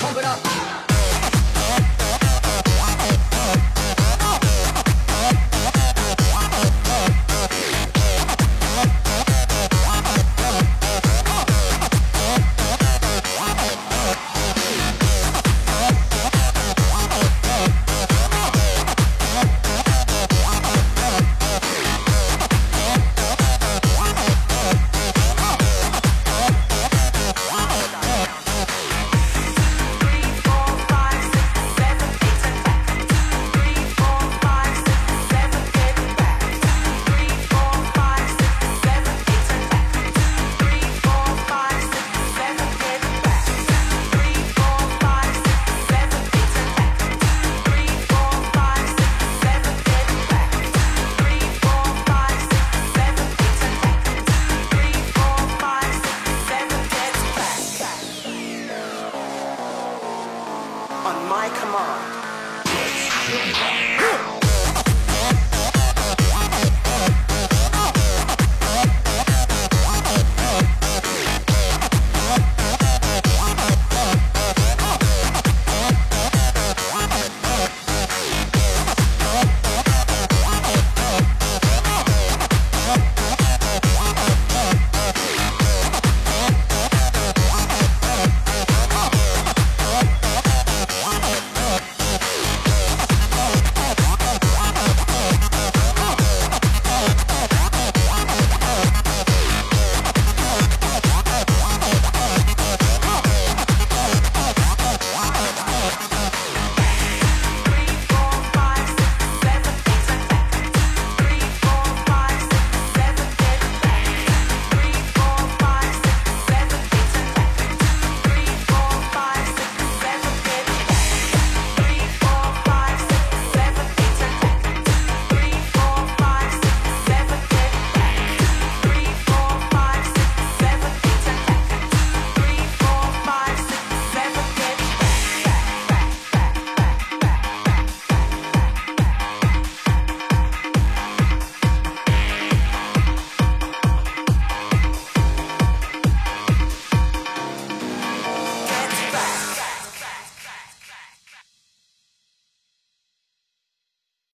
pump it up.